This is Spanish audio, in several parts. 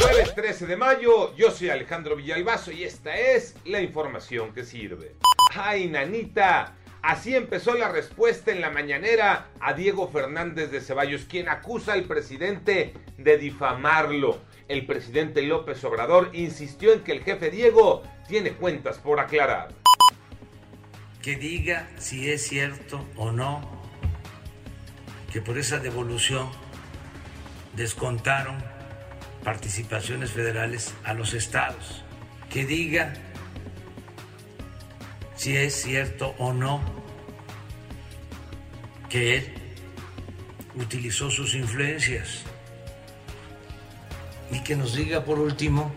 Jueves 13 de mayo, yo soy Alejandro Villalbazo y esta es la información que sirve. ¡Ay, nanita! Así empezó la respuesta en la mañanera a Diego Fernández de Ceballos, quien acusa al presidente de difamarlo. El presidente López Obrador insistió en que el jefe Diego tiene cuentas por aclarar. Que diga si es cierto o no que por esa devolución descontaron participaciones federales a los estados. Que diga si es cierto o no que él utilizó sus influencias y que nos diga por último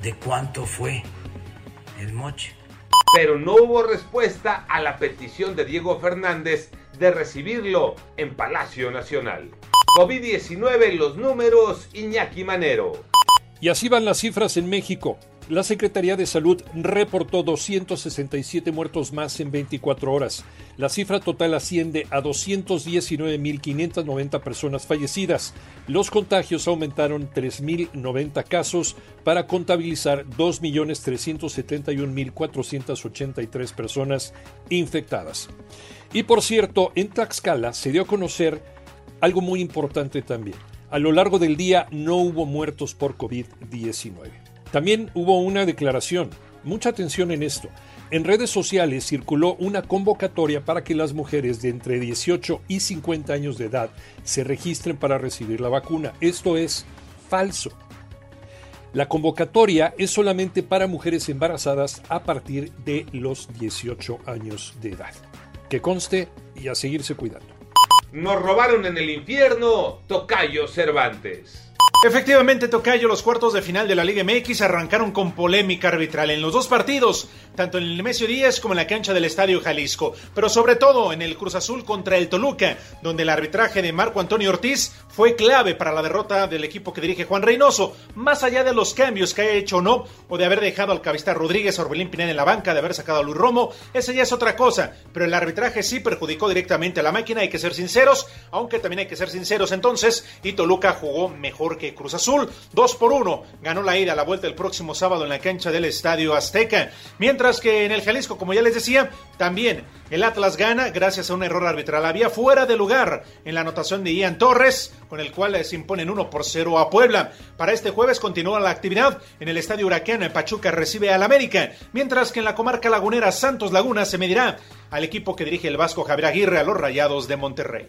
de cuánto fue el moche. Pero no hubo respuesta a la petición de Diego Fernández de recibirlo en Palacio Nacional. COVID-19 los números Iñaki Manero. Y así van las cifras en México. La Secretaría de Salud reportó 267 muertos más en 24 horas. La cifra total asciende a 219.590 personas fallecidas. Los contagios aumentaron 3.090 casos para contabilizar 2.371.483 personas infectadas. Y por cierto, en Tlaxcala se dio a conocer algo muy importante también. A lo largo del día no hubo muertos por COVID-19. También hubo una declaración. Mucha atención en esto. En redes sociales circuló una convocatoria para que las mujeres de entre 18 y 50 años de edad se registren para recibir la vacuna. Esto es falso. La convocatoria es solamente para mujeres embarazadas a partir de los 18 años de edad. Que conste y a seguirse cuidando. Nos robaron en el infierno, Tocayo Cervantes. Efectivamente, Tocayo, los cuartos de final de la Liga MX arrancaron con polémica arbitral en los dos partidos, tanto en el Nemesio Díaz como en la cancha del Estadio Jalisco, pero sobre todo en el Cruz Azul contra el Toluca, donde el arbitraje de Marco Antonio Ortiz fue clave para la derrota del equipo que dirige Juan Reynoso, más allá de los cambios que haya hecho o no, o de haber dejado al Cabista Rodríguez, Orbelín Pineda en la banca, de haber sacado a Luis Romo, esa ya es otra cosa, pero el arbitraje sí perjudicó directamente a la máquina, hay que ser sinceros, aunque también hay que ser sinceros entonces, y Toluca jugó mejor que Cruz Azul. 2 por 1 ganó la ida a la vuelta el próximo sábado en la cancha del Estadio Azteca. Mientras que en el Jalisco, como ya les decía, también el Atlas gana gracias a un error arbitral. Había fuera de lugar en la anotación de Ian Torres, con el cual se imponen 1 por 0 a Puebla. Para este jueves continúa la actividad en el Estadio Huracán. Pachuca recibe al América, mientras que en la comarca lagunera Santos Laguna se medirá al equipo que dirige el Vasco Javier Aguirre a los Rayados de Monterrey.